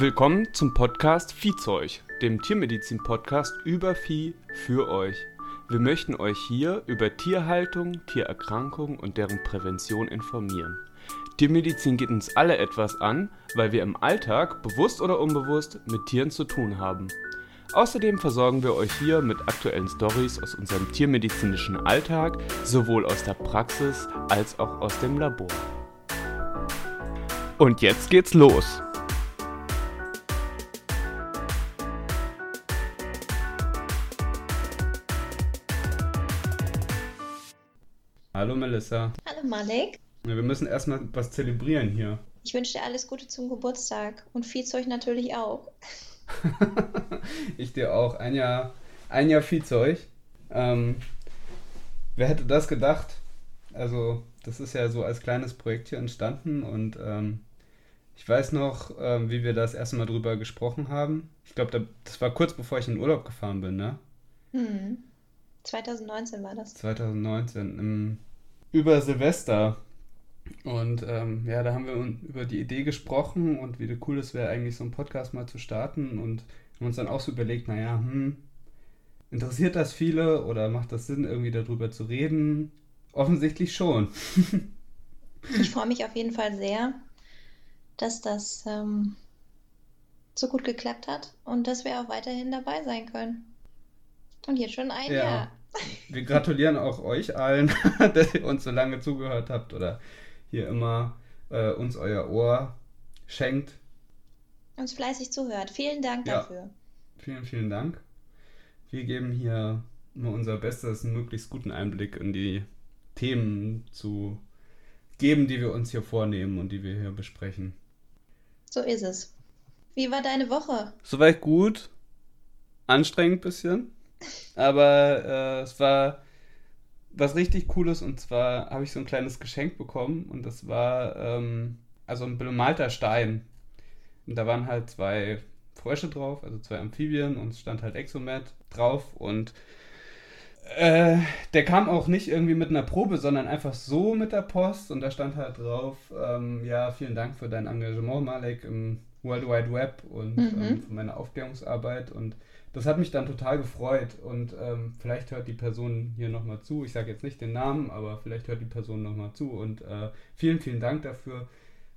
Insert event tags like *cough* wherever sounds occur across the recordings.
Willkommen zum Podcast Viehzeug, dem Tiermedizin-Podcast über Vieh für euch. Wir möchten euch hier über Tierhaltung, Tiererkrankungen und deren Prävention informieren. Tiermedizin geht uns alle etwas an, weil wir im Alltag, bewusst oder unbewusst, mit Tieren zu tun haben. Außerdem versorgen wir euch hier mit aktuellen Stories aus unserem tiermedizinischen Alltag, sowohl aus der Praxis als auch aus dem Labor. Und jetzt geht's los. Hallo Melissa. Hallo Malik. Wir müssen erstmal was zelebrieren hier. Ich wünsche dir alles Gute zum Geburtstag und Viehzeug natürlich auch. *laughs* ich dir auch. Ein Jahr, ein Jahr Viehzeug. Ähm, wer hätte das gedacht? Also, das ist ja so als kleines Projekt hier entstanden und ähm, ich weiß noch, ähm, wie wir das erste Mal drüber gesprochen haben. Ich glaube, das war kurz bevor ich in den Urlaub gefahren bin, ne? Hm. 2019 war das. 2019, im über Silvester. Und ähm, ja, da haben wir über die Idee gesprochen und wie cool es wäre, eigentlich so einen Podcast mal zu starten und haben uns dann auch so überlegt, naja, hm, interessiert das viele oder macht das Sinn, irgendwie darüber zu reden? Offensichtlich schon. *laughs* ich freue mich auf jeden Fall sehr, dass das ähm, so gut geklappt hat und dass wir auch weiterhin dabei sein können. Und jetzt schon ein ja. Jahr. Wir gratulieren auch euch allen, *laughs* dass ihr uns so lange zugehört habt oder hier immer äh, uns euer Ohr schenkt. Uns fleißig zuhört. Vielen Dank ja. dafür. Vielen, vielen Dank. Wir geben hier immer unser Bestes, einen möglichst guten Einblick in die Themen zu geben, die wir uns hier vornehmen und die wir hier besprechen. So ist es. Wie war deine Woche? Soweit gut. Anstrengend ein bisschen. Aber äh, es war was richtig Cooles und zwar habe ich so ein kleines Geschenk bekommen und das war ähm, also ein bemalter Stein. Und da waren halt zwei Frösche drauf, also zwei Amphibien und es stand halt Exomet drauf und äh, der kam auch nicht irgendwie mit einer Probe, sondern einfach so mit der Post und da stand halt drauf, ähm, ja, vielen Dank für dein Engagement, Malek, im World Wide Web und mhm. ähm, für meine Aufklärungsarbeit und das hat mich dann total gefreut und ähm, vielleicht hört die Person hier nochmal zu. Ich sage jetzt nicht den Namen, aber vielleicht hört die Person nochmal zu und äh, vielen, vielen Dank dafür.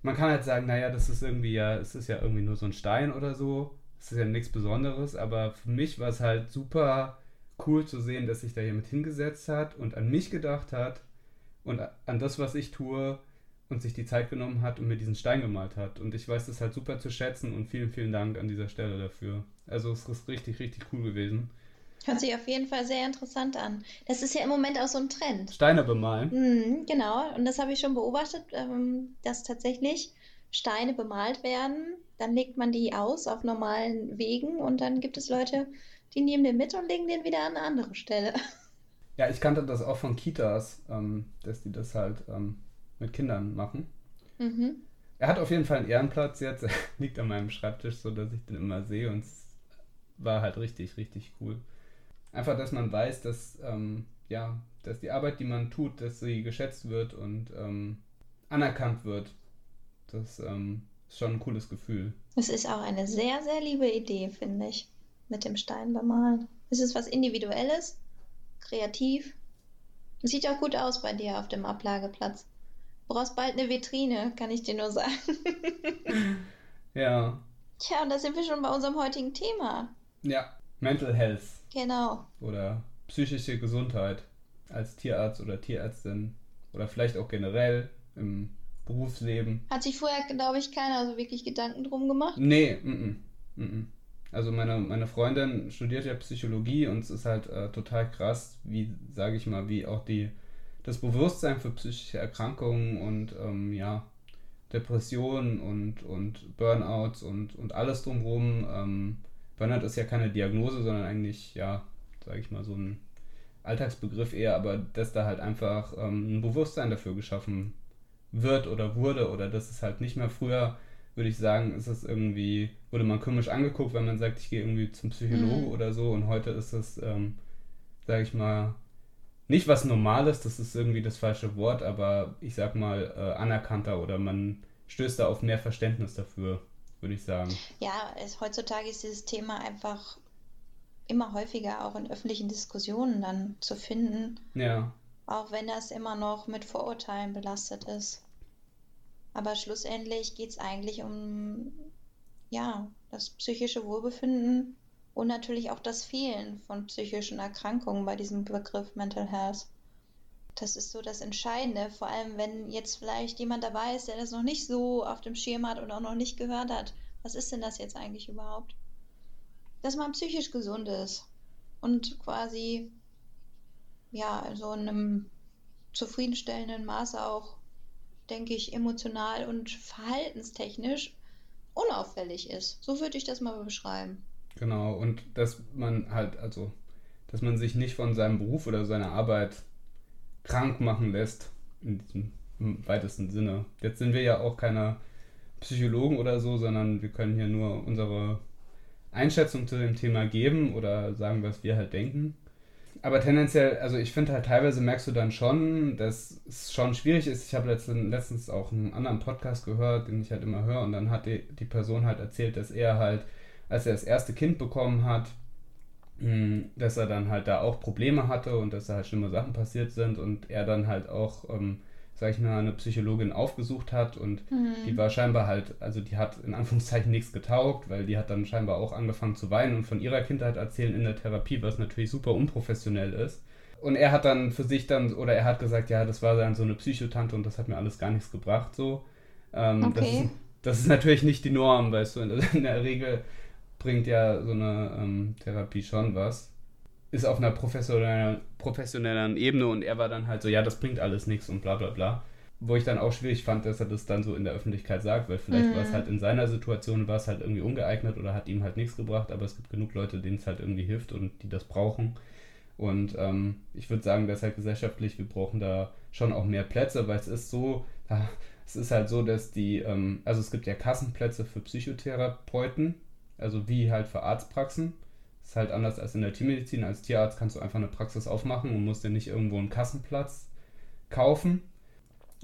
Man kann halt sagen, naja, das ist irgendwie ja, es ist ja irgendwie nur so ein Stein oder so. Es ist ja nichts Besonderes, aber für mich war es halt super cool zu sehen, dass sich da jemand hingesetzt hat und an mich gedacht hat und an das, was ich tue und sich die Zeit genommen hat und mir diesen Stein gemalt hat. Und ich weiß das halt super zu schätzen und vielen, vielen Dank an dieser Stelle dafür. Also es ist richtig, richtig cool gewesen. Hört sich auf jeden Fall sehr interessant an. Das ist ja im Moment auch so ein Trend. Steine bemalen. Mhm, genau, und das habe ich schon beobachtet, ähm, dass tatsächlich Steine bemalt werden. Dann legt man die aus auf normalen Wegen und dann gibt es Leute, die nehmen den mit und legen den wieder an eine andere Stelle. *laughs* Ja, ich kannte das auch von Kitas, ähm, dass die das halt ähm, mit Kindern machen. Mhm. Er hat auf jeden Fall einen Ehrenplatz jetzt. Er *laughs* liegt an meinem Schreibtisch, so dass ich den immer sehe und es war halt richtig, richtig cool. Einfach, dass man weiß, dass, ähm, ja, dass die Arbeit, die man tut, dass sie geschätzt wird und ähm, anerkannt wird. Das ähm, ist schon ein cooles Gefühl. Es ist auch eine sehr, sehr liebe Idee, finde ich, mit dem Stein bemalen. Es ist was Individuelles, kreativ. Sieht auch gut aus bei dir auf dem Ablageplatz brauchst bald eine Vitrine, kann ich dir nur sagen. *laughs* ja. Tja, und da sind wir schon bei unserem heutigen Thema. Ja, Mental Health. Genau. Oder psychische Gesundheit als Tierarzt oder Tierärztin oder vielleicht auch generell im Berufsleben. Hat sich vorher, glaube ich, keiner so wirklich Gedanken drum gemacht? Nee, m -m, m also meine, meine Freundin studiert ja Psychologie und es ist halt äh, total krass, wie, sage ich mal, wie auch die das Bewusstsein für psychische Erkrankungen und ähm, ja, Depressionen und, und Burnouts und, und alles drumherum. Ähm, Burnout ist ja keine Diagnose, sondern eigentlich, ja, sage ich mal, so ein Alltagsbegriff eher, aber dass da halt einfach ähm, ein Bewusstsein dafür geschaffen wird oder wurde oder dass es halt nicht mehr früher, würde ich sagen, ist es irgendwie, wurde man komisch angeguckt, wenn man sagt, ich gehe irgendwie zum Psychologe mhm. oder so und heute ist es, ähm, sage ich mal, nicht was Normales, das ist irgendwie das falsche Wort, aber ich sag mal äh, anerkannter oder man stößt da auf mehr Verständnis dafür. würde ich sagen. Ja, es, heutzutage ist dieses Thema einfach immer häufiger auch in öffentlichen Diskussionen dann zu finden. Ja. Auch wenn das immer noch mit Vorurteilen belastet ist. Aber schlussendlich geht es eigentlich um ja, das psychische Wohlbefinden und natürlich auch das Fehlen von psychischen Erkrankungen bei diesem Begriff Mental Health. Das ist so das Entscheidende, vor allem wenn jetzt vielleicht jemand dabei ist, der das noch nicht so auf dem Schirm hat und auch noch nicht gehört hat. Was ist denn das jetzt eigentlich überhaupt? Dass man psychisch gesund ist und quasi ja, so in einem zufriedenstellenden Maße auch, denke ich, emotional und verhaltenstechnisch unauffällig ist. So würde ich das mal beschreiben. Genau, und dass man halt, also, dass man sich nicht von seinem Beruf oder seiner Arbeit krank machen lässt, in diesem weitesten Sinne. Jetzt sind wir ja auch keine Psychologen oder so, sondern wir können hier nur unsere Einschätzung zu dem Thema geben oder sagen, was wir halt denken. Aber tendenziell, also ich finde halt teilweise merkst du dann schon, dass es schon schwierig ist. Ich habe letztens, letztens auch einen anderen Podcast gehört, den ich halt immer höre, und dann hat die, die Person halt erzählt, dass er halt, als er das erste Kind bekommen hat, hm, dass er dann halt da auch Probleme hatte und dass da halt schlimme Sachen passiert sind und er dann halt auch, ähm, sag ich mal, eine Psychologin aufgesucht hat und mhm. die war scheinbar halt, also die hat in Anführungszeichen nichts getaugt, weil die hat dann scheinbar auch angefangen zu weinen und von ihrer Kindheit erzählen in der Therapie, was natürlich super unprofessionell ist. Und er hat dann für sich dann, oder er hat gesagt, ja, das war dann so eine Psychotante und das hat mir alles gar nichts gebracht, so. Ähm, okay. das, ist, das ist natürlich nicht die Norm, weißt du, in der, in der Regel bringt ja so eine ähm, Therapie schon was. Ist auf einer professionellen, professionellen Ebene und er war dann halt so, ja, das bringt alles nichts und bla bla bla. Wo ich dann auch schwierig fand, dass er das dann so in der Öffentlichkeit sagt, weil vielleicht mhm. war es halt in seiner Situation, war es halt irgendwie ungeeignet oder hat ihm halt nichts gebracht, aber es gibt genug Leute, denen es halt irgendwie hilft und die das brauchen. Und ähm, ich würde sagen, dass halt gesellschaftlich, wir brauchen da schon auch mehr Plätze, weil es ist so, es ist halt so, dass die, ähm, also es gibt ja Kassenplätze für Psychotherapeuten, also wie halt für Arztpraxen. Ist halt anders als in der Tiermedizin. Als Tierarzt kannst du einfach eine Praxis aufmachen und musst dir nicht irgendwo einen Kassenplatz kaufen.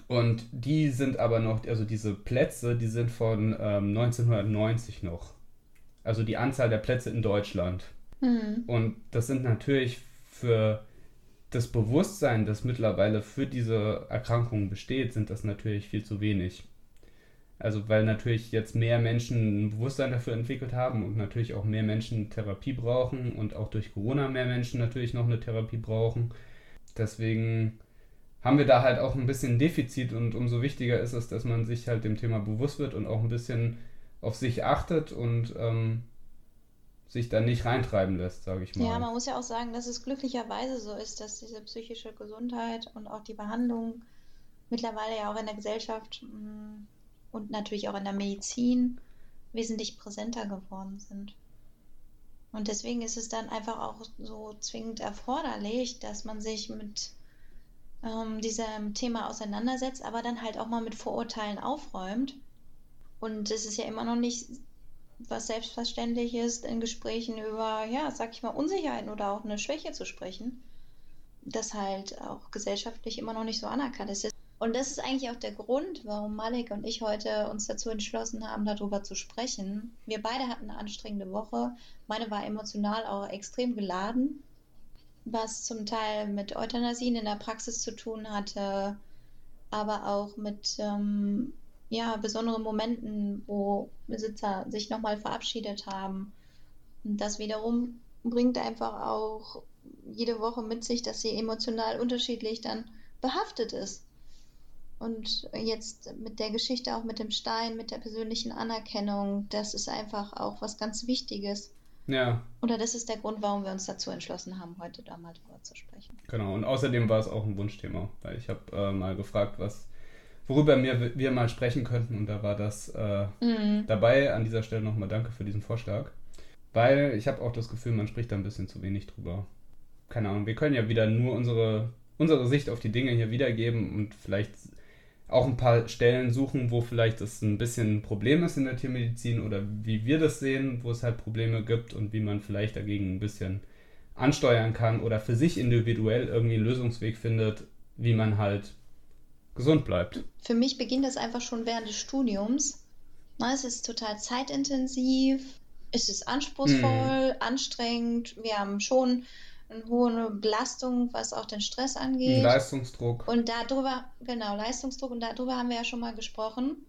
Und die sind aber noch, also diese Plätze, die sind von ähm, 1990 noch. Also die Anzahl der Plätze in Deutschland. Mhm. Und das sind natürlich für das Bewusstsein, das mittlerweile für diese Erkrankung besteht, sind das natürlich viel zu wenig. Also weil natürlich jetzt mehr Menschen ein Bewusstsein dafür entwickelt haben und natürlich auch mehr Menschen Therapie brauchen und auch durch Corona mehr Menschen natürlich noch eine Therapie brauchen. Deswegen haben wir da halt auch ein bisschen Defizit und umso wichtiger ist es, dass man sich halt dem Thema bewusst wird und auch ein bisschen auf sich achtet und ähm, sich da nicht reintreiben lässt, sage ich mal. Ja, man muss ja auch sagen, dass es glücklicherweise so ist, dass diese psychische Gesundheit und auch die Behandlung mittlerweile ja auch in der Gesellschaft mh, mm, und natürlich auch in der Medizin wesentlich präsenter geworden sind. Und deswegen ist es dann einfach auch so zwingend erforderlich, dass man sich mit ähm, diesem Thema auseinandersetzt, aber dann halt auch mal mit Vorurteilen aufräumt. Und es ist ja immer noch nicht was selbstverständlich ist, in Gesprächen über, ja, sag ich mal, Unsicherheiten oder auch eine Schwäche zu sprechen, das halt auch gesellschaftlich immer noch nicht so anerkannt ist. Und das ist eigentlich auch der Grund, warum Malik und ich heute uns dazu entschlossen haben, darüber zu sprechen. Wir beide hatten eine anstrengende Woche. Meine war emotional auch extrem geladen, was zum Teil mit Euthanasien in der Praxis zu tun hatte, aber auch mit ähm, ja, besonderen Momenten, wo Besitzer sich nochmal verabschiedet haben. Und das wiederum bringt einfach auch jede Woche mit sich, dass sie emotional unterschiedlich dann behaftet ist. Und jetzt mit der Geschichte, auch mit dem Stein, mit der persönlichen Anerkennung, das ist einfach auch was ganz Wichtiges. Ja. Oder das ist der Grund, warum wir uns dazu entschlossen haben, heute da mal drüber zu sprechen. Genau, und außerdem war es auch ein Wunschthema, weil ich habe äh, mal gefragt, was, worüber wir, wir mal sprechen könnten und da war das äh, mhm. dabei. An dieser Stelle nochmal danke für diesen Vorschlag, weil ich habe auch das Gefühl, man spricht da ein bisschen zu wenig drüber. Keine Ahnung, wir können ja wieder nur unsere, unsere Sicht auf die Dinge hier wiedergeben und vielleicht auch ein paar Stellen suchen, wo vielleicht das ein bisschen ein Problem ist in der Tiermedizin oder wie wir das sehen, wo es halt Probleme gibt und wie man vielleicht dagegen ein bisschen ansteuern kann oder für sich individuell irgendwie einen Lösungsweg findet, wie man halt gesund bleibt. Für mich beginnt das einfach schon während des Studiums, Na, es ist total zeitintensiv, es ist anspruchsvoll, mhm. anstrengend. Wir haben schon eine hohe Belastung, was auch den Stress angeht. Leistungsdruck. Und darüber, genau, Leistungsdruck, und darüber haben wir ja schon mal gesprochen.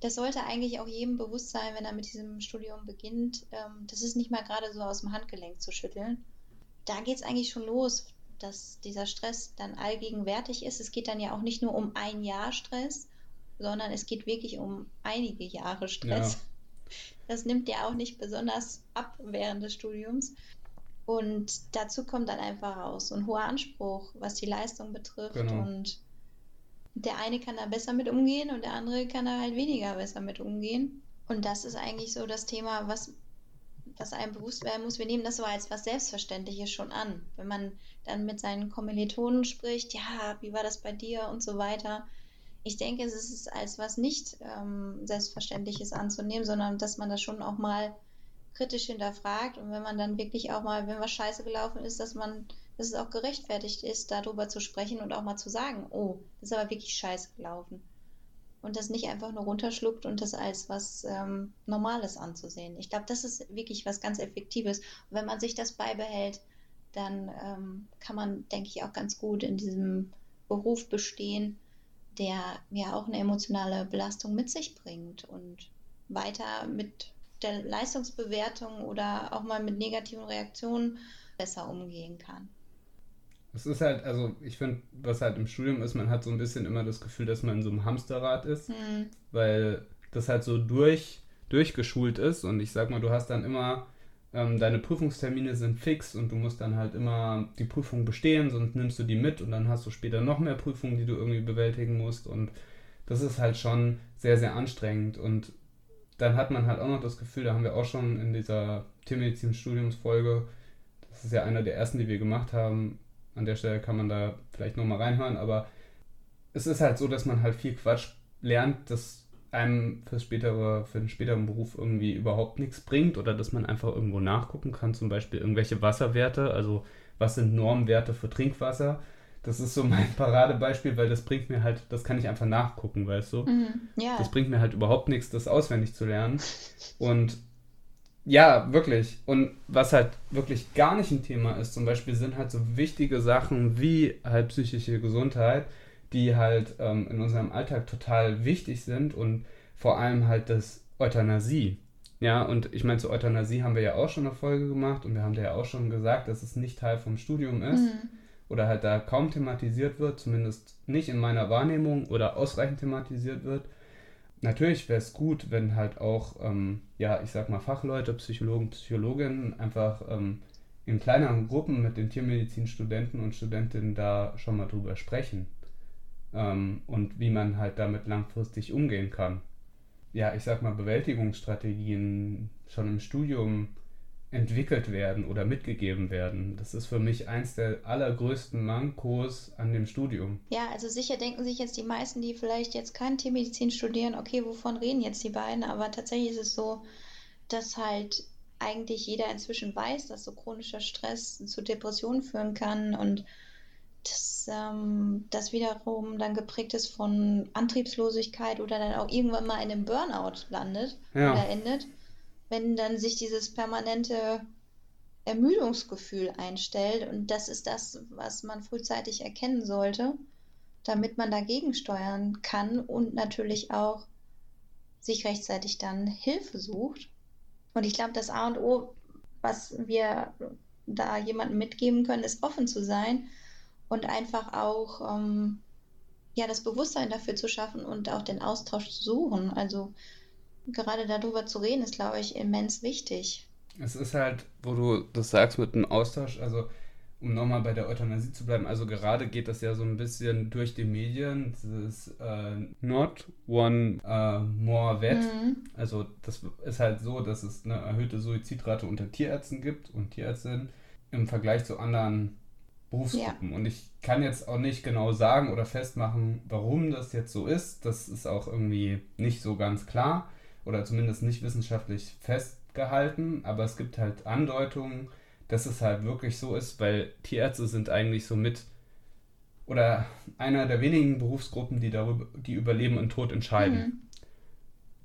Das sollte eigentlich auch jedem bewusst sein, wenn er mit diesem Studium beginnt. Ähm, das ist nicht mal gerade so aus dem Handgelenk zu schütteln. Da geht es eigentlich schon los, dass dieser Stress dann allgegenwärtig ist. Es geht dann ja auch nicht nur um ein Jahr Stress, sondern es geht wirklich um einige Jahre Stress. Ja. Das nimmt ja auch nicht besonders ab während des Studiums. Und dazu kommt dann einfach raus so ein hoher Anspruch, was die Leistung betrifft. Genau. Und der eine kann da besser mit umgehen und der andere kann da halt weniger besser mit umgehen. Und das ist eigentlich so das Thema, was, was einem bewusst werden muss. Wir nehmen das so als was Selbstverständliches schon an. Wenn man dann mit seinen Kommilitonen spricht, ja, wie war das bei dir und so weiter. Ich denke, es ist als was nicht ähm, Selbstverständliches anzunehmen, sondern dass man das schon auch mal kritisch hinterfragt und wenn man dann wirklich auch mal, wenn was scheiße gelaufen ist, dass man, dass es auch gerechtfertigt ist, darüber zu sprechen und auch mal zu sagen, oh, das ist aber wirklich scheiße gelaufen. Und das nicht einfach nur runterschluckt und das als was ähm, Normales anzusehen. Ich glaube, das ist wirklich was ganz Effektives. Und wenn man sich das beibehält, dann ähm, kann man, denke ich, auch ganz gut in diesem Beruf bestehen, der ja auch eine emotionale Belastung mit sich bringt und weiter mit der Leistungsbewertung oder auch mal mit negativen Reaktionen besser umgehen kann. Es ist halt, also ich finde, was halt im Studium ist, man hat so ein bisschen immer das Gefühl, dass man in so einem Hamsterrad ist, hm. weil das halt so durch, durchgeschult ist und ich sag mal, du hast dann immer, ähm, deine Prüfungstermine sind fix und du musst dann halt immer die Prüfung bestehen, sonst nimmst du die mit und dann hast du später noch mehr Prüfungen, die du irgendwie bewältigen musst und das ist halt schon sehr, sehr anstrengend und dann hat man halt auch noch das Gefühl, da haben wir auch schon in dieser Tiermedizin-Studiumsfolge, das ist ja einer der ersten, die wir gemacht haben, an der Stelle kann man da vielleicht nochmal reinhören, aber es ist halt so, dass man halt viel Quatsch lernt, das einem fürs spätere, für den späteren Beruf irgendwie überhaupt nichts bringt oder dass man einfach irgendwo nachgucken kann, zum Beispiel irgendwelche Wasserwerte, also was sind Normwerte für Trinkwasser das ist so mein *laughs* Paradebeispiel, weil das bringt mir halt, das kann ich einfach nachgucken, weißt du? Mhm, ja. Das bringt mir halt überhaupt nichts, das auswendig zu lernen. Und ja, wirklich. Und was halt wirklich gar nicht ein Thema ist, zum Beispiel sind halt so wichtige Sachen wie halt psychische Gesundheit, die halt ähm, in unserem Alltag total wichtig sind und vor allem halt das Euthanasie. Ja, und ich meine, zur Euthanasie haben wir ja auch schon eine Folge gemacht und wir haben da ja auch schon gesagt, dass es nicht Teil vom Studium ist. Mhm oder halt da kaum thematisiert wird, zumindest nicht in meiner Wahrnehmung oder ausreichend thematisiert wird. Natürlich wäre es gut, wenn halt auch, ähm, ja, ich sag mal, Fachleute, Psychologen, Psychologinnen einfach ähm, in kleineren Gruppen mit den Tiermedizinstudenten und Studentinnen da schon mal drüber sprechen. Ähm, und wie man halt damit langfristig umgehen kann. Ja, ich sag mal, Bewältigungsstrategien schon im Studium entwickelt werden oder mitgegeben werden. Das ist für mich eins der allergrößten Mankos an dem Studium. Ja, also sicher denken sich jetzt die meisten, die vielleicht jetzt kein Tiermedizin studieren, okay, wovon reden jetzt die beiden? Aber tatsächlich ist es so, dass halt eigentlich jeder inzwischen weiß, dass so chronischer Stress zu Depressionen führen kann und dass ähm, das wiederum dann geprägt ist von Antriebslosigkeit oder dann auch irgendwann mal in einem Burnout landet ja. oder endet wenn dann sich dieses permanente Ermüdungsgefühl einstellt. Und das ist das, was man frühzeitig erkennen sollte, damit man dagegen steuern kann und natürlich auch sich rechtzeitig dann Hilfe sucht. Und ich glaube, das A und O, was wir da jemandem mitgeben können, ist offen zu sein und einfach auch ähm, ja, das Bewusstsein dafür zu schaffen und auch den Austausch zu suchen. Also gerade darüber zu reden, ist, glaube ich, immens wichtig. Es ist halt, wo du das sagst mit dem Austausch, also um nochmal bei der Euthanasie zu bleiben, also gerade geht das ja so ein bisschen durch die Medien, dieses äh, Not One uh, More Vet. Mhm. Also das ist halt so, dass es eine erhöhte Suizidrate unter Tierärzten gibt und Tierärztinnen im Vergleich zu anderen Berufsgruppen. Ja. Und ich kann jetzt auch nicht genau sagen oder festmachen, warum das jetzt so ist. Das ist auch irgendwie nicht so ganz klar oder zumindest nicht wissenschaftlich festgehalten, aber es gibt halt Andeutungen, dass es halt wirklich so ist, weil Tierärzte sind eigentlich so mit oder einer der wenigen Berufsgruppen, die darüber, die über Leben und Tod entscheiden. Mhm.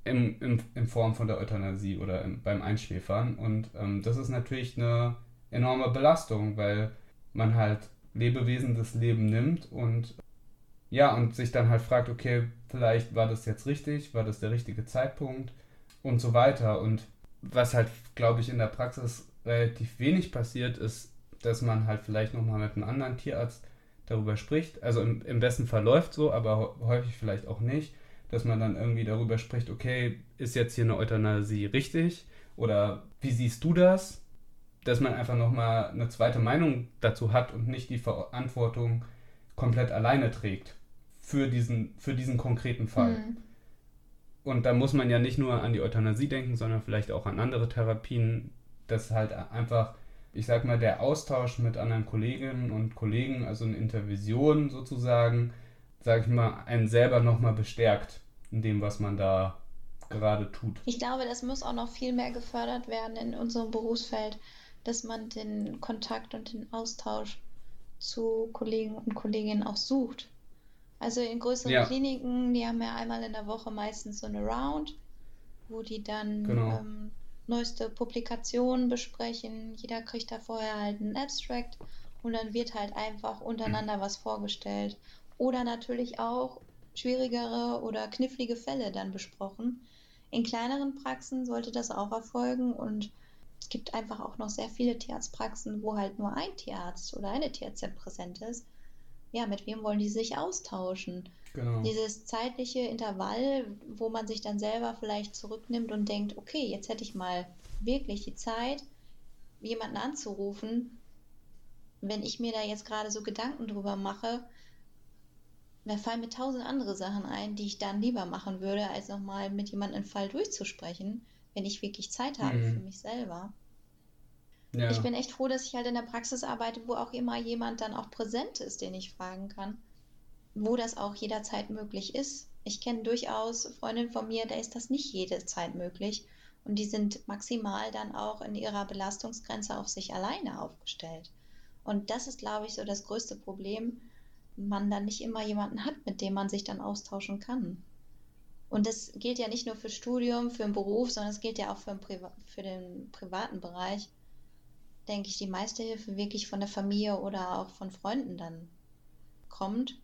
in, in, in Form von der Euthanasie oder im, beim Einschläfern. Und ähm, das ist natürlich eine enorme Belastung, weil man halt Lebewesen das Leben nimmt und ja, und sich dann halt fragt, okay, vielleicht war das jetzt richtig, war das der richtige Zeitpunkt und so weiter. Und was halt, glaube ich, in der Praxis relativ wenig passiert, ist, dass man halt vielleicht nochmal mit einem anderen Tierarzt darüber spricht. Also im, im besten Fall läuft so, aber häufig vielleicht auch nicht, dass man dann irgendwie darüber spricht, okay, ist jetzt hier eine Euthanasie richtig? Oder wie siehst du das? Dass man einfach nochmal eine zweite Meinung dazu hat und nicht die Verantwortung komplett alleine trägt für diesen, für diesen konkreten Fall. Mhm. Und da muss man ja nicht nur an die Euthanasie denken, sondern vielleicht auch an andere Therapien, dass halt einfach, ich sag mal, der Austausch mit anderen Kolleginnen und Kollegen, also eine Intervision sozusagen, sag ich mal, einen selber nochmal bestärkt in dem, was man da gerade tut. Ich glaube, das muss auch noch viel mehr gefördert werden in unserem Berufsfeld, dass man den Kontakt und den Austausch zu Kollegen und Kolleginnen auch sucht. Also in größeren ja. Kliniken, die haben ja einmal in der Woche meistens so eine Round, wo die dann genau. ähm, neueste Publikationen besprechen. Jeder kriegt da vorher halt einen Abstract und dann wird halt einfach untereinander was vorgestellt. Oder natürlich auch schwierigere oder knifflige Fälle dann besprochen. In kleineren Praxen sollte das auch erfolgen und es gibt einfach auch noch sehr viele Tierarztpraxen, wo halt nur ein Tierarzt oder eine Tierärztin präsent ist ja, mit wem wollen die sich austauschen? Genau. Dieses zeitliche Intervall, wo man sich dann selber vielleicht zurücknimmt und denkt, okay, jetzt hätte ich mal wirklich die Zeit, jemanden anzurufen, wenn ich mir da jetzt gerade so Gedanken drüber mache, mir fallen mir tausend andere Sachen ein, die ich dann lieber machen würde, als nochmal mit jemandem einen Fall durchzusprechen, wenn ich wirklich Zeit habe mhm. für mich selber. Ja. Ich bin echt froh, dass ich halt in der Praxis arbeite, wo auch immer jemand dann auch präsent ist, den ich fragen kann. Wo das auch jederzeit möglich ist. Ich kenne durchaus Freundinnen von mir, da ist das nicht jederzeit möglich. Und die sind maximal dann auch in ihrer Belastungsgrenze auf sich alleine aufgestellt. Und das ist, glaube ich, so das größte Problem, man dann nicht immer jemanden hat, mit dem man sich dann austauschen kann. Und das gilt ja nicht nur für Studium, für den Beruf, sondern es gilt ja auch für den, Priva für den privaten Bereich denke ich, die meiste Hilfe wirklich von der Familie oder auch von Freunden dann kommt.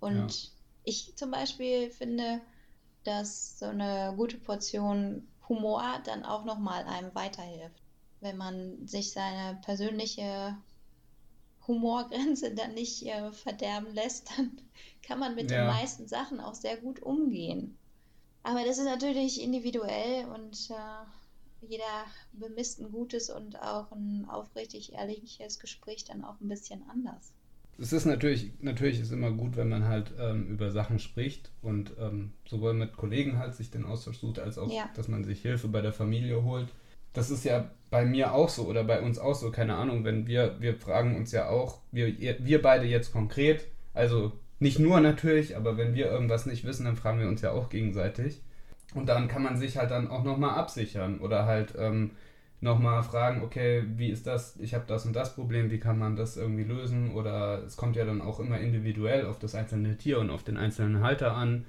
Und ja. ich zum Beispiel finde, dass so eine gute Portion Humor dann auch nochmal einem weiterhilft. Wenn man sich seine persönliche Humorgrenze *laughs* dann nicht äh, verderben lässt, dann *laughs* kann man mit ja. den meisten Sachen auch sehr gut umgehen. Aber das ist natürlich individuell und äh, jeder bemisst ein gutes und auch ein aufrichtig ehrliches Gespräch dann auch ein bisschen anders. Es ist natürlich, natürlich ist immer gut, wenn man halt ähm, über Sachen spricht und ähm, sowohl mit Kollegen halt sich den Austausch sucht, als auch, ja. dass man sich Hilfe bei der Familie holt. Das ist ja bei mir auch so oder bei uns auch so, keine Ahnung, wenn wir, wir fragen uns ja auch, wir, wir beide jetzt konkret, also nicht nur natürlich, aber wenn wir irgendwas nicht wissen, dann fragen wir uns ja auch gegenseitig. Und dann kann man sich halt dann auch nochmal absichern oder halt ähm, nochmal fragen, okay, wie ist das, ich habe das und das Problem, wie kann man das irgendwie lösen? Oder es kommt ja dann auch immer individuell auf das einzelne Tier und auf den einzelnen Halter an.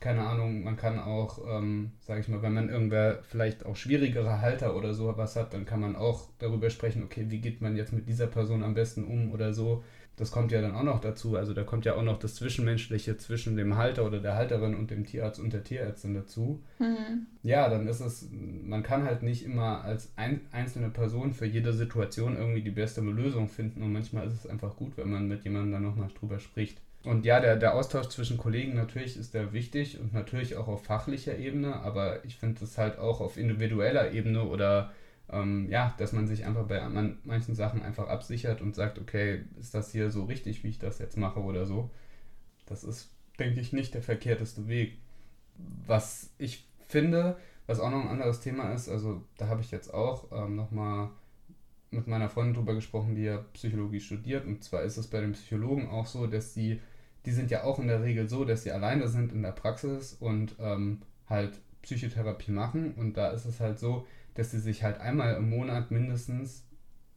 Keine Ahnung, man kann auch, ähm, sage ich mal, wenn man irgendwer vielleicht auch schwierigere Halter oder so was hat, dann kann man auch darüber sprechen, okay, wie geht man jetzt mit dieser Person am besten um oder so das kommt ja dann auch noch dazu. Also da kommt ja auch noch das Zwischenmenschliche zwischen dem Halter oder der Halterin und dem Tierarzt und der Tierärztin dazu. Mhm. Ja, dann ist es, man kann halt nicht immer als ein, einzelne Person für jede Situation irgendwie die beste Lösung finden und manchmal ist es einfach gut, wenn man mit jemandem dann nochmal drüber spricht. Und ja, der, der Austausch zwischen Kollegen natürlich ist der wichtig und natürlich auch auf fachlicher Ebene, aber ich finde es halt auch auf individueller Ebene oder ähm, ja, dass man sich einfach bei man, manchen Sachen einfach absichert und sagt, okay, ist das hier so richtig, wie ich das jetzt mache oder so. Das ist, denke ich, nicht der verkehrteste Weg. Was ich finde, was auch noch ein anderes Thema ist, also da habe ich jetzt auch ähm, nochmal mit meiner Freundin drüber gesprochen, die ja Psychologie studiert. Und zwar ist es bei den Psychologen auch so, dass sie, die sind ja auch in der Regel so, dass sie alleine sind in der Praxis und ähm, halt Psychotherapie machen. Und da ist es halt so, dass sie sich halt einmal im Monat mindestens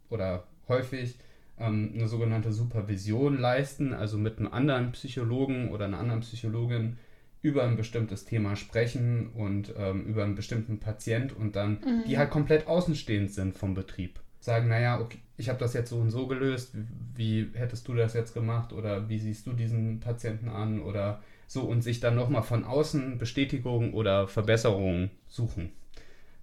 oder häufig ähm, eine sogenannte Supervision leisten, also mit einem anderen Psychologen oder einer anderen Psychologin über ein bestimmtes Thema sprechen und ähm, über einen bestimmten Patient und dann, mhm. die halt komplett außenstehend sind vom Betrieb. Sagen, naja, okay, ich habe das jetzt so und so gelöst, wie, wie hättest du das jetzt gemacht oder wie siehst du diesen Patienten an oder so und sich dann nochmal von außen Bestätigung oder Verbesserung suchen.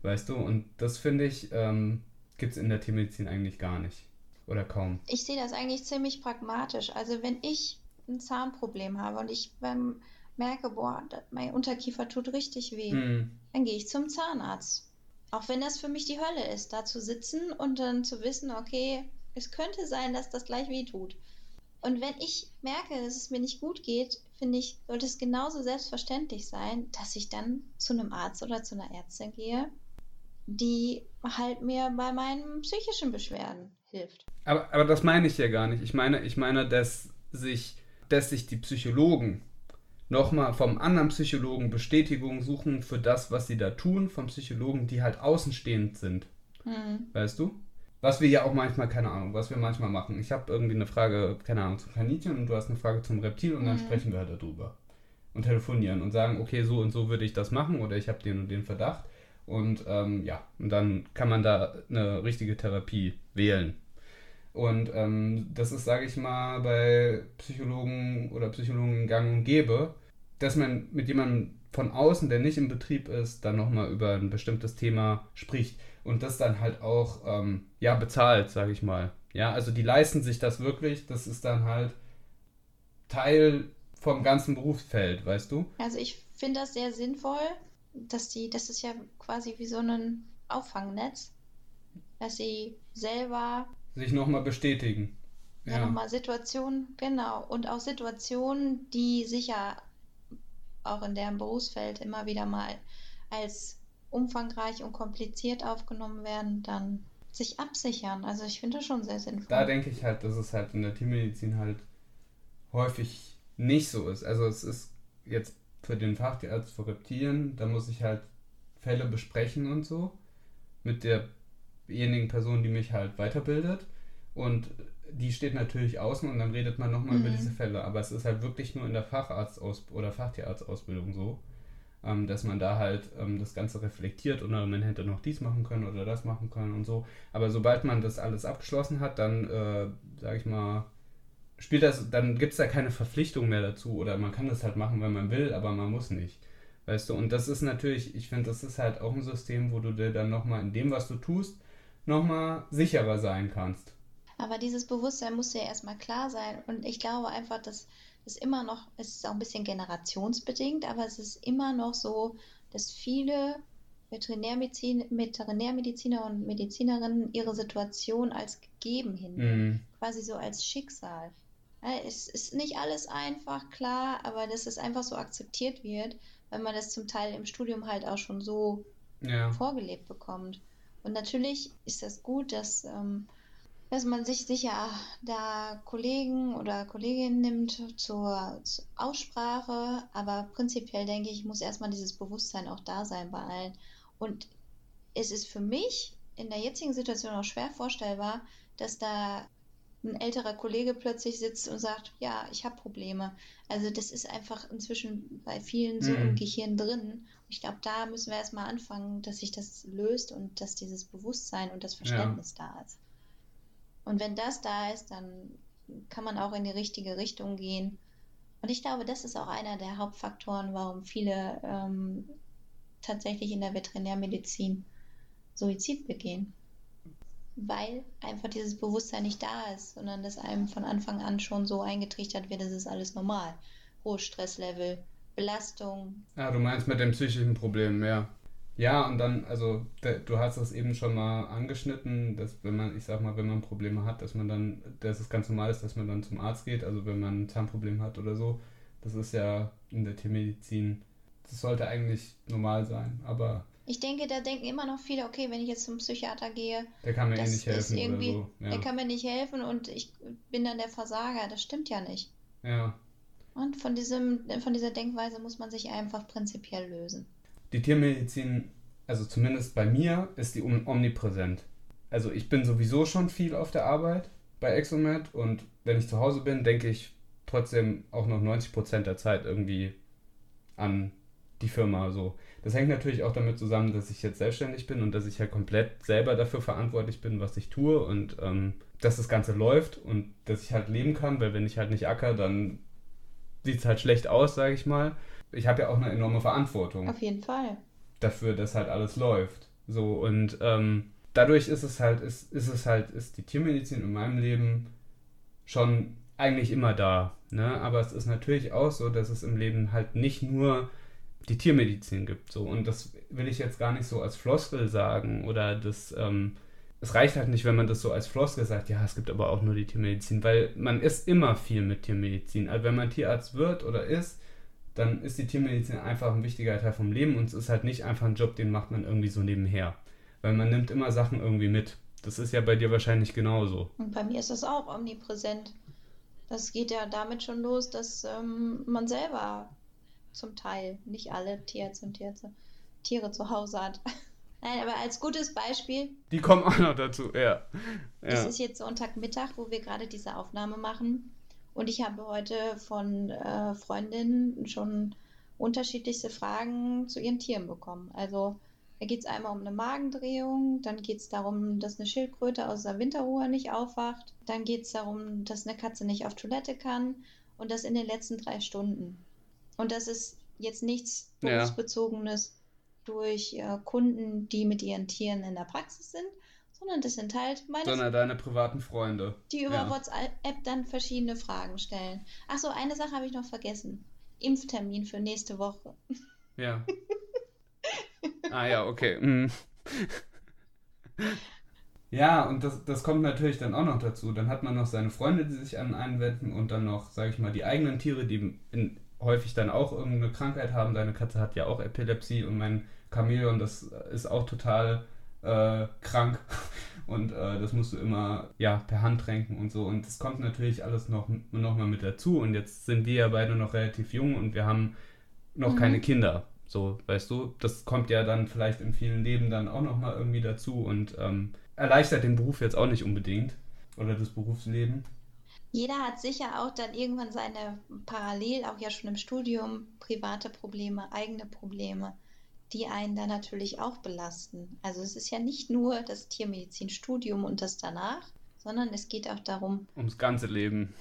Weißt du, und das finde ich, ähm, gibt es in der Tiermedizin eigentlich gar nicht. Oder kaum. Ich sehe das eigentlich ziemlich pragmatisch. Also wenn ich ein Zahnproblem habe und ich beim merke, boah, mein Unterkiefer tut richtig weh, mhm. dann gehe ich zum Zahnarzt. Auch wenn das für mich die Hölle ist, da zu sitzen und dann zu wissen, okay, es könnte sein, dass das gleich weh tut. Und wenn ich merke, dass es mir nicht gut geht, finde ich, sollte es genauso selbstverständlich sein, dass ich dann zu einem Arzt oder zu einer Ärztin gehe, die halt mir bei meinen psychischen Beschwerden hilft. Aber, aber das meine ich ja gar nicht. Ich meine, ich meine, dass sich, dass sich die Psychologen nochmal vom anderen Psychologen Bestätigung suchen für das, was sie da tun, vom Psychologen, die halt außenstehend sind. Mhm. Weißt du? Was wir ja auch manchmal, keine Ahnung, was wir manchmal machen. Ich habe irgendwie eine Frage, keine Ahnung, zum Kaninchen und du hast eine Frage zum Reptil und dann mhm. sprechen wir halt darüber. Und telefonieren und sagen, okay, so und so würde ich das machen oder ich habe den und den Verdacht. Und ähm, ja, und dann kann man da eine richtige Therapie wählen. Und ähm, das ist, sage ich mal, bei Psychologen oder Psychologen gang und gäbe, dass man mit jemandem von außen, der nicht im Betrieb ist, dann nochmal über ein bestimmtes Thema spricht und das dann halt auch ähm, ja bezahlt, sage ich mal. Ja, also die leisten sich das wirklich. Das ist dann halt Teil vom ganzen Berufsfeld, weißt du? Also ich finde das sehr sinnvoll, dass die, das ist ja quasi wie so ein Auffangnetz, dass sie selber sich nochmal bestätigen. Ja, ja nochmal Situationen, genau. Und auch Situationen, die sicher auch in deren Berufsfeld immer wieder mal als umfangreich und kompliziert aufgenommen werden, dann sich absichern. Also ich finde das schon sehr sinnvoll. Da denke ich halt, dass es halt in der Tiermedizin halt häufig nicht so ist. Also es ist jetzt für den Facharzt für Reptilien, da muss ich halt Fälle besprechen und so mit derjenigen Person, die mich halt weiterbildet. Und die steht natürlich außen und dann redet man nochmal mhm. über diese Fälle. Aber es ist halt wirklich nur in der Facharztaus- oder Fachtierarzt-Ausbildung so, ähm, dass man da halt ähm, das Ganze reflektiert oder man hätte noch dies machen können oder das machen können und so. Aber sobald man das alles abgeschlossen hat, dann, äh, sag ich mal, spielt das, dann gibt es da keine Verpflichtung mehr dazu oder man kann das halt machen, wenn man will, aber man muss nicht. Weißt du, und das ist natürlich, ich finde, das ist halt auch ein System, wo du dir dann nochmal in dem, was du tust, nochmal sicherer sein kannst. Aber dieses Bewusstsein muss ja erstmal klar sein. Und ich glaube einfach, dass es immer noch, es ist auch ein bisschen generationsbedingt, aber es ist immer noch so, dass viele Veterinärmedizin, Veterinärmediziner und Medizinerinnen ihre Situation als gegeben hinnehmen. Mhm. Quasi so als Schicksal. Es ist nicht alles einfach, klar, aber dass es einfach so akzeptiert wird, weil man das zum Teil im Studium halt auch schon so ja. vorgelebt bekommt. Und natürlich ist das gut, dass ähm, dass man sich sicher da Kollegen oder Kolleginnen nimmt zur, zur, Aussprache, aber prinzipiell denke ich, muss erstmal dieses Bewusstsein auch da sein bei allen. Und es ist für mich in der jetzigen Situation auch schwer vorstellbar, dass da ein älterer Kollege plötzlich sitzt und sagt, ja, ich habe Probleme. Also das ist einfach inzwischen bei vielen so mhm. im Gehirn drin. Ich glaube, da müssen wir erstmal anfangen, dass sich das löst und dass dieses Bewusstsein und das Verständnis ja. da ist. Und wenn das da ist, dann kann man auch in die richtige Richtung gehen. Und ich glaube, das ist auch einer der Hauptfaktoren, warum viele ähm, tatsächlich in der Veterinärmedizin Suizid begehen. Weil einfach dieses Bewusstsein nicht da ist, sondern dass einem von Anfang an schon so eingetrichtert wird, das ist alles normal. Hohes Stresslevel, Belastung. Ja, du meinst mit dem psychischen Problem, ja. Ja, und dann, also du hast es eben schon mal angeschnitten, dass wenn man, ich sag mal, wenn man Probleme hat, dass man dann, dass es ganz normal ist, dass man dann zum Arzt geht, also wenn man ein Zahnproblem hat oder so. Das ist ja in der Tiermedizin, das sollte eigentlich normal sein, aber. Ich denke, da denken immer noch viele, okay, wenn ich jetzt zum Psychiater gehe, der kann mir eh nicht helfen. Oder so. Ja. Der kann mir nicht helfen und ich bin dann der Versager. Das stimmt ja nicht. Ja. Und von, diesem, von dieser Denkweise muss man sich einfach prinzipiell lösen die Tiermedizin, also zumindest bei mir, ist die omnipräsent. Also ich bin sowieso schon viel auf der Arbeit bei Exomed und wenn ich zu Hause bin, denke ich trotzdem auch noch 90% der Zeit irgendwie an die Firma so. Das hängt natürlich auch damit zusammen, dass ich jetzt selbstständig bin und dass ich halt komplett selber dafür verantwortlich bin, was ich tue und ähm, dass das Ganze läuft und dass ich halt leben kann, weil wenn ich halt nicht acker, dann sieht es halt schlecht aus, sage ich mal. Ich habe ja auch eine enorme Verantwortung. Auf jeden Fall. Dafür, dass halt alles läuft. So und ähm, dadurch ist es halt, ist, ist es halt, ist die Tiermedizin in meinem Leben schon eigentlich immer da. Ne? Aber es ist natürlich auch so, dass es im Leben halt nicht nur die Tiermedizin gibt. So. Und das will ich jetzt gar nicht so als Floskel sagen oder das. Ähm, es reicht halt nicht, wenn man das so als Floskel sagt, ja, es gibt aber auch nur die Tiermedizin, weil man ist immer viel mit Tiermedizin. Also wenn man Tierarzt wird oder ist, dann ist die Tiermedizin einfach ein wichtiger Teil vom Leben und es ist halt nicht einfach ein Job, den macht man irgendwie so nebenher. Weil man nimmt immer Sachen irgendwie mit. Das ist ja bei dir wahrscheinlich genauso. Und bei mir ist das auch omnipräsent. Das geht ja damit schon los, dass ähm, man selber zum Teil, nicht alle Tierärzte und Tierärzte, Tiere zu Hause hat. *laughs* Nein, aber als gutes Beispiel. Die kommen auch noch dazu, ja. ja. Es ist jetzt Sonntagmittag, wo wir gerade diese Aufnahme machen. Und ich habe heute von äh, Freundinnen schon unterschiedlichste Fragen zu ihren Tieren bekommen. Also da geht es einmal um eine Magendrehung, dann geht es darum, dass eine Schildkröte aus der Winterruhe nicht aufwacht, dann geht es darum, dass eine Katze nicht auf Toilette kann und das in den letzten drei Stunden. Und das ist jetzt nichts berufsbezogenes ja. durch äh, Kunden, die mit ihren Tieren in der Praxis sind, sondern das sind halt meine. Sondern deine privaten Freunde. Die über ja. WhatsApp dann verschiedene Fragen stellen. Achso, eine Sache habe ich noch vergessen. Impftermin für nächste Woche. Ja. *laughs* ah ja, okay. Mm. Ja, und das, das kommt natürlich dann auch noch dazu. Dann hat man noch seine Freunde, die sich an einen wenden und dann noch, sage ich mal, die eigenen Tiere, die in, häufig dann auch irgendeine Krankheit haben. Deine Katze hat ja auch Epilepsie und mein Chamäleon, das ist auch total äh, krank. *laughs* Und äh, das musst du immer ja per Hand tränken und so. Und das kommt natürlich alles noch, noch mal mit dazu. Und jetzt sind wir ja beide noch relativ jung und wir haben noch mhm. keine Kinder. So weißt du das kommt ja dann vielleicht in vielen Leben dann auch noch mal irgendwie dazu. Und ähm, erleichtert den Beruf jetzt auch nicht unbedingt oder das Berufsleben jeder hat sicher auch dann irgendwann seine parallel, auch ja schon im Studium, private Probleme, eigene Probleme, die einen dann natürlich auch belasten. Also es ist ja nicht nur das Tiermedizinstudium und das danach, sondern es geht auch darum. Ums ganze Leben.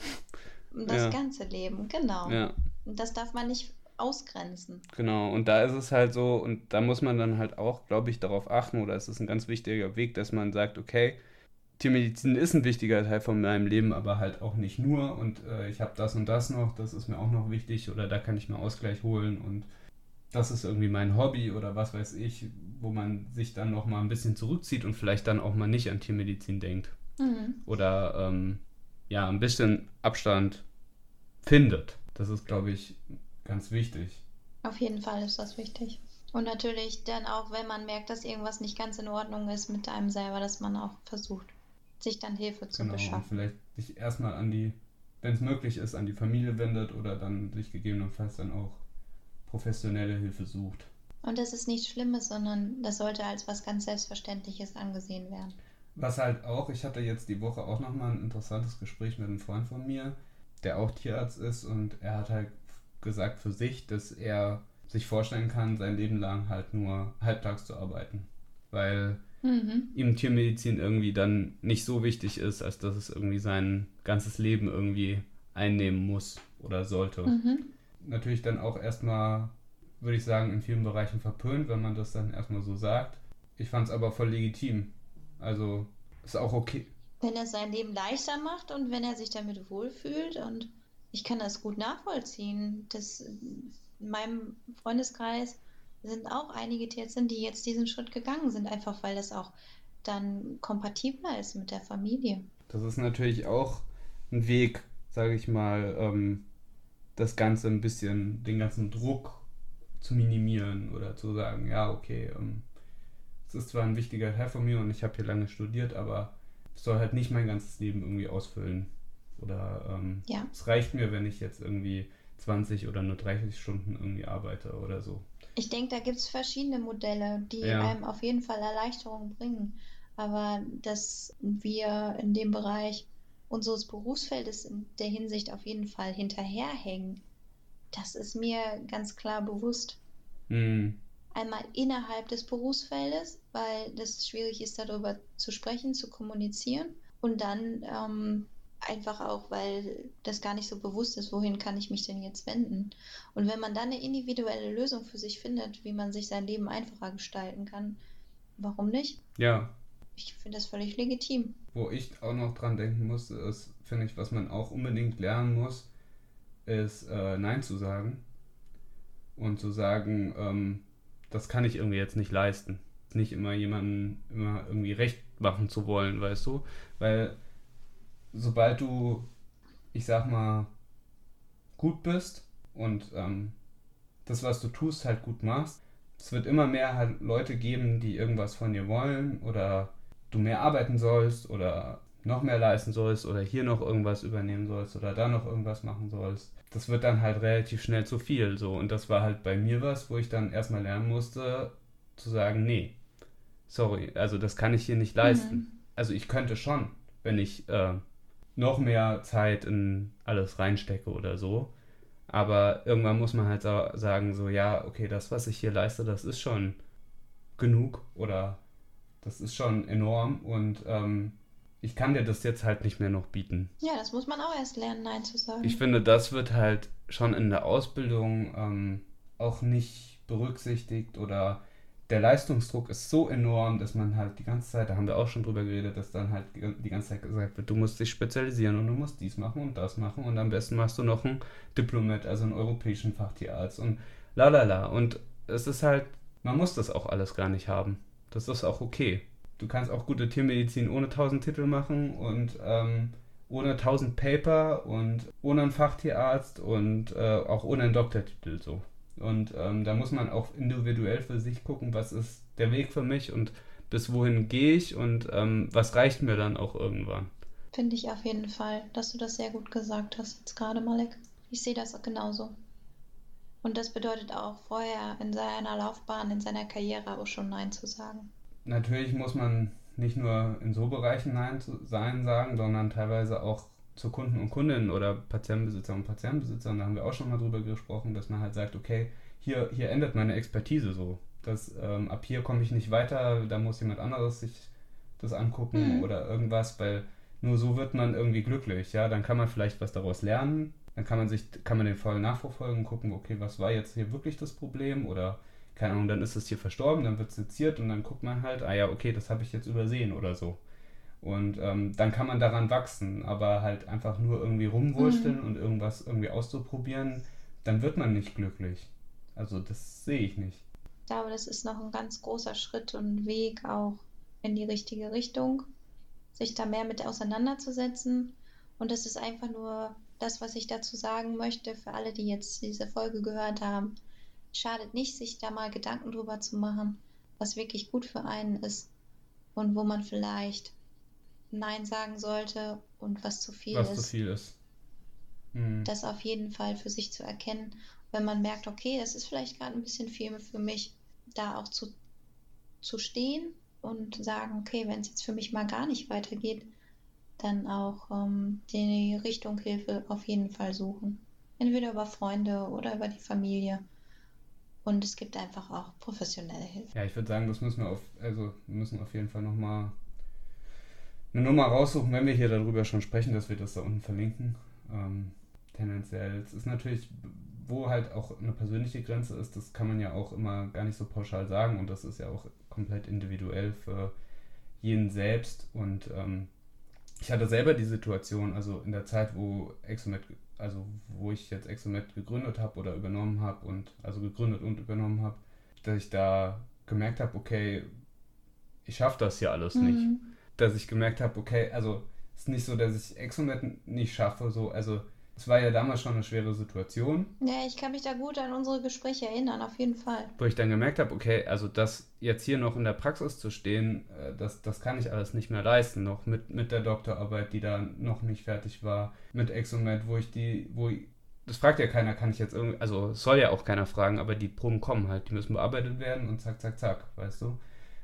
Um das ja. ganze Leben, genau. Ja. Und das darf man nicht ausgrenzen. Genau, und da ist es halt so, und da muss man dann halt auch, glaube ich, darauf achten, oder es ist ein ganz wichtiger Weg, dass man sagt, okay, Tiermedizin ist ein wichtiger Teil von meinem Leben, aber halt auch nicht nur. Und äh, ich habe das und das noch, das ist mir auch noch wichtig oder da kann ich mir Ausgleich holen und das ist irgendwie mein Hobby oder was weiß ich, wo man sich dann noch mal ein bisschen zurückzieht und vielleicht dann auch mal nicht an Tiermedizin denkt. Mhm. Oder ähm, ja, ein bisschen Abstand findet. Das ist, glaube ich, ganz wichtig. Auf jeden Fall ist das wichtig. Und natürlich dann auch, wenn man merkt, dass irgendwas nicht ganz in Ordnung ist mit einem selber, dass man auch versucht, sich dann Hilfe zu genau, beschaffen. Und vielleicht sich erstmal an die, wenn es möglich ist, an die Familie wendet oder dann sich gegebenenfalls dann auch professionelle Hilfe sucht. Und das ist nichts Schlimmes, sondern das sollte als was ganz Selbstverständliches angesehen werden. Was halt auch, ich hatte jetzt die Woche auch nochmal ein interessantes Gespräch mit einem Freund von mir, der auch Tierarzt ist und er hat halt gesagt für sich, dass er sich vorstellen kann, sein Leben lang halt nur halbtags zu arbeiten. Weil mhm. ihm Tiermedizin irgendwie dann nicht so wichtig ist, als dass es irgendwie sein ganzes Leben irgendwie einnehmen muss oder sollte. Mhm. Natürlich dann auch erstmal, würde ich sagen, in vielen Bereichen verpönt, wenn man das dann erstmal so sagt. Ich fand es aber voll legitim. Also ist auch okay. Wenn er sein Leben leichter macht und wenn er sich damit wohlfühlt und ich kann das gut nachvollziehen. Das in meinem Freundeskreis sind auch einige Tierärzte, die jetzt diesen Schritt gegangen sind, einfach weil das auch dann kompatibler ist mit der Familie. Das ist natürlich auch ein Weg, sage ich mal, ähm, das Ganze ein bisschen, den ganzen Druck zu minimieren oder zu sagen, ja, okay, ähm, es ist zwar ein wichtiger Teil von mir und ich habe hier lange studiert, aber es soll halt nicht mein ganzes Leben irgendwie ausfüllen. Oder ähm, ja. es reicht mir, wenn ich jetzt irgendwie 20 oder nur 30 Stunden irgendwie arbeite oder so. Ich denke, da gibt es verschiedene Modelle, die ja. einem auf jeden Fall Erleichterung bringen. Aber dass wir in dem Bereich unseres Berufsfeldes in der Hinsicht auf jeden Fall hinterherhängen, Das ist mir ganz klar bewusst. Hm. Einmal innerhalb des Berufsfeldes, weil das schwierig ist, darüber zu sprechen, zu kommunizieren. Und dann ähm, einfach auch, weil das gar nicht so bewusst ist, wohin kann ich mich denn jetzt wenden. Und wenn man dann eine individuelle Lösung für sich findet, wie man sich sein Leben einfacher gestalten kann, warum nicht? Ja. Ich finde das völlig legitim. Wo ich auch noch dran denken muss, ist, finde ich, was man auch unbedingt lernen muss, ist äh, Nein zu sagen. Und zu sagen, ähm, das kann ich irgendwie jetzt nicht leisten. Nicht immer jemanden immer irgendwie recht machen zu wollen, weißt du? Weil sobald du, ich sag mal, gut bist und ähm, das, was du tust, halt gut machst, es wird immer mehr halt Leute geben, die irgendwas von dir wollen oder du mehr arbeiten sollst oder noch mehr leisten sollst oder hier noch irgendwas übernehmen sollst oder da noch irgendwas machen sollst. Das wird dann halt relativ schnell zu viel so und das war halt bei mir was, wo ich dann erstmal lernen musste zu sagen, nee, sorry, also das kann ich hier nicht leisten. Mhm. Also ich könnte schon, wenn ich äh, noch mehr Zeit in alles reinstecke oder so. Aber irgendwann muss man halt sagen, so, ja, okay, das, was ich hier leiste, das ist schon genug oder das ist schon enorm und ähm, ich kann dir das jetzt halt nicht mehr noch bieten. Ja, das muss man auch erst lernen, Nein zu sagen. Ich finde, das wird halt schon in der Ausbildung ähm, auch nicht berücksichtigt oder der Leistungsdruck ist so enorm, dass man halt die ganze Zeit, da haben wir auch schon drüber geredet, dass dann halt die ganze Zeit gesagt wird, du musst dich spezialisieren und du musst dies machen und das machen und am besten machst du noch ein Diplomat, also einen europäischen Fachtierarzt und la la la. Und es ist halt, man muss das auch alles gar nicht haben. Das ist auch okay. Du kannst auch gute Tiermedizin ohne 1000 Titel machen und ähm, ohne 1000 Paper und ohne einen Fachtierarzt und äh, auch ohne einen Doktortitel so. Und ähm, da muss man auch individuell für sich gucken, was ist der Weg für mich und bis wohin gehe ich und ähm, was reicht mir dann auch irgendwann. Finde ich auf jeden Fall, dass du das sehr gut gesagt hast jetzt gerade, Malek. Ich sehe das auch genauso. Und das bedeutet auch vorher in seiner Laufbahn, in seiner Karriere auch schon Nein zu sagen. Natürlich muss man nicht nur in so Bereichen Nein zu sein sagen, sondern teilweise auch zu Kunden und Kundinnen oder Patientenbesitzer und Patientenbesitzern, da haben wir auch schon mal drüber gesprochen, dass man halt sagt, okay, hier, hier endet meine Expertise so. Das, ähm, ab hier komme ich nicht weiter, da muss jemand anderes sich das angucken mhm. oder irgendwas, weil nur so wird man irgendwie glücklich, ja, dann kann man vielleicht was daraus lernen, dann kann man sich, kann man den Fall nachverfolgen, gucken, okay, was war jetzt hier wirklich das Problem oder keine Ahnung, dann ist es hier verstorben, dann wird es seziert und dann guckt man halt, ah ja, okay, das habe ich jetzt übersehen oder so. Und ähm, dann kann man daran wachsen, aber halt einfach nur irgendwie rumwurschteln mhm. und irgendwas irgendwie auszuprobieren, dann wird man nicht glücklich. Also das sehe ich nicht. Ich glaube, das ist noch ein ganz großer Schritt und Weg auch in die richtige Richtung, sich da mehr mit auseinanderzusetzen. Und das ist einfach nur das, was ich dazu sagen möchte für alle, die jetzt diese Folge gehört haben. Schadet nicht, sich da mal Gedanken drüber zu machen, was wirklich gut für einen ist und wo man vielleicht Nein sagen sollte und was zu viel was ist. Was zu viel ist. Mhm. Das auf jeden Fall für sich zu erkennen. Wenn man merkt, okay, das ist vielleicht gerade ein bisschen viel für mich, da auch zu, zu stehen und sagen, okay, wenn es jetzt für mich mal gar nicht weitergeht, dann auch ähm, die Richtung Hilfe auf jeden Fall suchen. Entweder über Freunde oder über die Familie. Und es gibt einfach auch professionelle Hilfe. Ja, ich würde sagen, das müssen wir auf, also wir müssen auf jeden Fall nochmal eine Nummer raussuchen, wenn wir hier darüber schon sprechen, dass wir das da unten verlinken. Ähm, tendenziell. Es ist natürlich, wo halt auch eine persönliche Grenze ist, das kann man ja auch immer gar nicht so pauschal sagen und das ist ja auch komplett individuell für jeden selbst. Und ähm, ich hatte selber die Situation, also in der Zeit, wo Exomet, also wo ich jetzt Exomet gegründet habe oder übernommen habe und also gegründet und übernommen habe, dass ich da gemerkt habe, okay, ich schaffe das hier alles mhm. nicht dass ich gemerkt habe, okay, also es ist nicht so, dass ich Exomet nicht schaffe, so, also es war ja damals schon eine schwere Situation. Ja, ich kann mich da gut an unsere Gespräche erinnern, auf jeden Fall. Wo ich dann gemerkt habe, okay, also das jetzt hier noch in der Praxis zu stehen, äh, das, das kann ich alles nicht mehr leisten, noch mit, mit der Doktorarbeit, die da noch nicht fertig war, mit Exomet, wo ich die, wo ich, das fragt ja keiner, kann ich jetzt irgendwie, also soll ja auch keiner fragen, aber die Proben kommen halt, die müssen bearbeitet werden und zack, zack, zack, weißt du?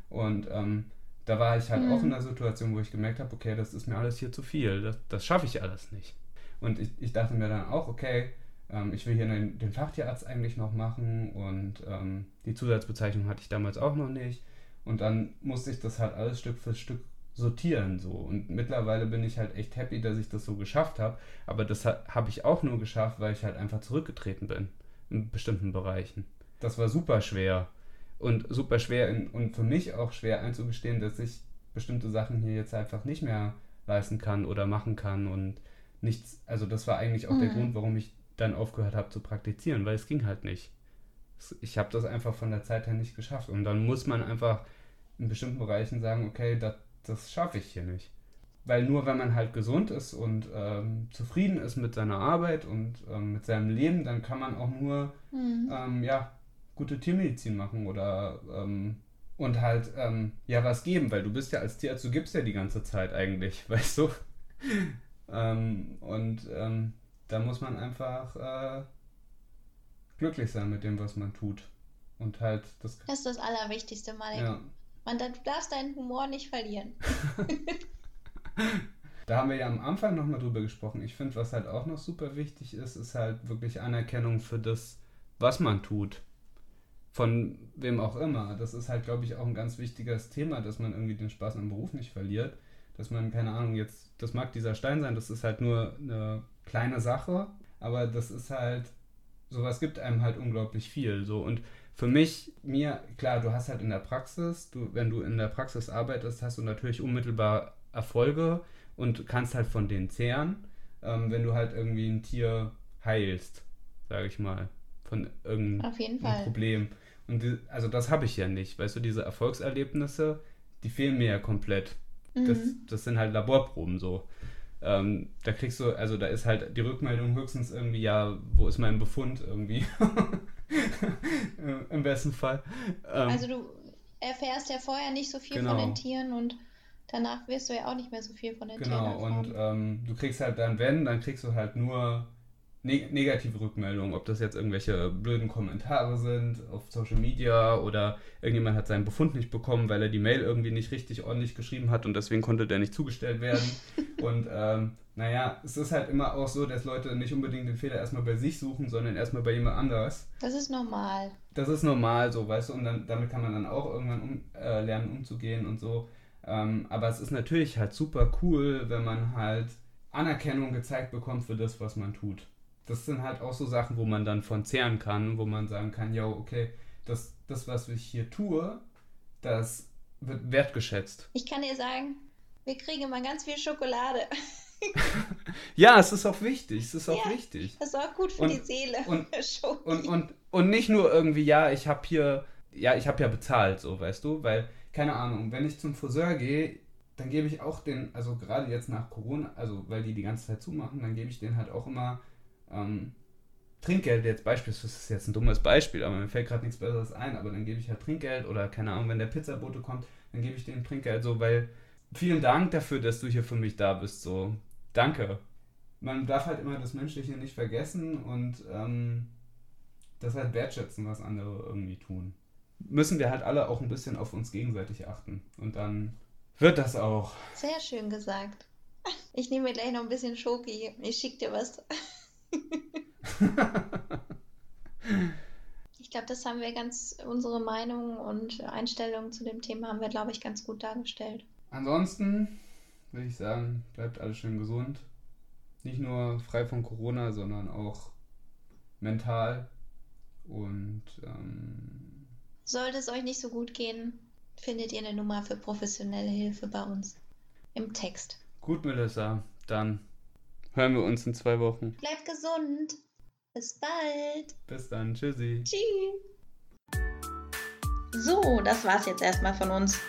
Und ähm, da war ich halt mhm. auch in einer Situation, wo ich gemerkt habe, okay, das ist mir alles hier zu viel, das, das schaffe ich alles nicht. Und ich, ich dachte mir dann auch, okay, ähm, ich will hier den, den, Fachtierarzt eigentlich noch machen und ähm, die Zusatzbezeichnung hatte ich damals auch noch nicht. Und dann musste ich das halt alles Stück für Stück sortieren so. Und mittlerweile bin ich halt echt happy, dass ich das so geschafft habe. Aber das habe ich auch nur geschafft, weil ich halt einfach zurückgetreten bin in bestimmten Bereichen. Das war super schwer. Und super schwer in, und für mich auch schwer einzugestehen, dass ich bestimmte Sachen hier jetzt einfach nicht mehr leisten kann oder machen kann und nichts. Also das war eigentlich auch mhm. der Grund, warum ich dann aufgehört habe zu praktizieren, weil es ging halt nicht. Ich habe das einfach von der Zeit her nicht geschafft. Und dann muss man einfach in bestimmten Bereichen sagen, okay, das, das schaffe ich hier nicht. Weil nur wenn man halt gesund ist und ähm, zufrieden ist mit seiner Arbeit und ähm, mit seinem Leben, dann kann man auch nur mhm. ähm, ja, gute Tiermedizin machen oder ähm, und halt ähm, ja was geben, weil du bist ja als Tierarzt, du gibst ja die ganze Zeit eigentlich, *laughs* weißt du? Ähm, und da muss man einfach äh, glücklich sein mit dem, was man tut. Und halt das. Das ist das Allerwichtigste, Malik. Ja. Man, du darfst deinen Humor nicht verlieren. *laughs* *laughs* da haben wir ja am Anfang nochmal drüber gesprochen. Ich finde, was halt auch noch super wichtig ist, ist halt wirklich Anerkennung für das, was man tut. Von wem auch immer. Das ist halt, glaube ich, auch ein ganz wichtiges Thema, dass man irgendwie den Spaß am Beruf nicht verliert. Dass man, keine Ahnung, jetzt, das mag dieser Stein sein, das ist halt nur eine kleine Sache, aber das ist halt, sowas gibt einem halt unglaublich viel. So und für mich, mir, klar, du hast halt in der Praxis, du, wenn du in der Praxis arbeitest, hast du natürlich unmittelbar Erfolge und kannst halt von denen zehren, ähm, wenn du halt irgendwie ein Tier heilst, sage ich mal, von irgendeinem Problem. Und die, also das habe ich ja nicht. Weißt du, diese Erfolgserlebnisse, die fehlen mir ja komplett. Mhm. Das, das sind halt Laborproben so. Ähm, da kriegst du, also da ist halt die Rückmeldung höchstens irgendwie, ja, wo ist mein Befund irgendwie? *laughs* Im besten Fall. Ähm, also du erfährst ja vorher nicht so viel genau. von den Tieren und danach wirst du ja auch nicht mehr so viel von den genau, Tieren Genau, und ähm, du kriegst halt dann, wenn, dann kriegst du halt nur neg negative Rückmeldungen, ob das jetzt irgendwelche blöden Kommentare sind auf Social Media oder irgendjemand hat seinen Befund nicht bekommen, weil er die Mail irgendwie nicht richtig ordentlich geschrieben hat und deswegen konnte der nicht zugestellt werden. *laughs* und ähm, naja, es ist halt immer auch so, dass Leute nicht unbedingt den Fehler erstmal bei sich suchen, sondern erstmal bei jemand anders. Das ist normal. Das ist normal so, weißt du, und dann, damit kann man dann auch irgendwann um, äh, lernen umzugehen und so. Ähm, aber es ist natürlich halt super cool, wenn man halt Anerkennung gezeigt bekommt für das, was man tut das sind halt auch so Sachen, wo man dann von zehren kann, wo man sagen kann, ja, okay, das, das, was ich hier tue, das wird wertgeschätzt. Ich kann dir sagen, wir kriegen immer ganz viel Schokolade. *laughs* ja, es ist auch wichtig, es ist auch ja, wichtig. Das ist auch gut für und, die Seele. Und, *laughs* und, und, und nicht nur irgendwie, ja, ich habe hier, ja, ich habe ja bezahlt, so, weißt du, weil, keine Ahnung, wenn ich zum Friseur gehe, dann gebe ich auch den, also gerade jetzt nach Corona, also weil die die ganze Zeit zumachen, dann gebe ich den halt auch immer ähm, Trinkgeld jetzt beispielsweise, das ist jetzt ein dummes Beispiel, aber mir fällt gerade nichts Besseres ein, aber dann gebe ich halt Trinkgeld oder keine Ahnung, wenn der Pizzabote kommt, dann gebe ich dem Trinkgeld so, weil vielen Dank dafür, dass du hier für mich da bist, so, danke. Man darf halt immer das Menschliche nicht vergessen und ähm, das halt wertschätzen, was andere irgendwie tun. Müssen wir halt alle auch ein bisschen auf uns gegenseitig achten und dann wird das auch. Sehr schön gesagt. Ich nehme mir gleich noch ein bisschen Schoki. Ich schicke dir was. *laughs* ich glaube, das haben wir ganz, unsere Meinung und Einstellung zu dem Thema haben wir, glaube ich, ganz gut dargestellt. Ansonsten würde ich sagen, bleibt alles schön gesund. Nicht nur frei von Corona, sondern auch mental. Und ähm, sollte es euch nicht so gut gehen, findet ihr eine Nummer für professionelle Hilfe bei uns im Text. Gut, Melissa, dann hören wir uns in zwei Wochen. Bleibt gesund. Bis bald. Bis dann. Tschüssi. Tschüss. So, das war's jetzt erstmal von uns.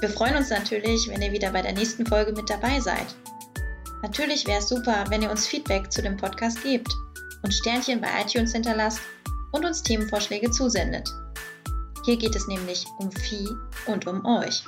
Wir freuen uns natürlich, wenn ihr wieder bei der nächsten Folge mit dabei seid. Natürlich wäre es super, wenn ihr uns Feedback zu dem Podcast gebt und Sternchen bei iTunes hinterlasst und uns Themenvorschläge zusendet. Hier geht es nämlich um Vieh und um euch.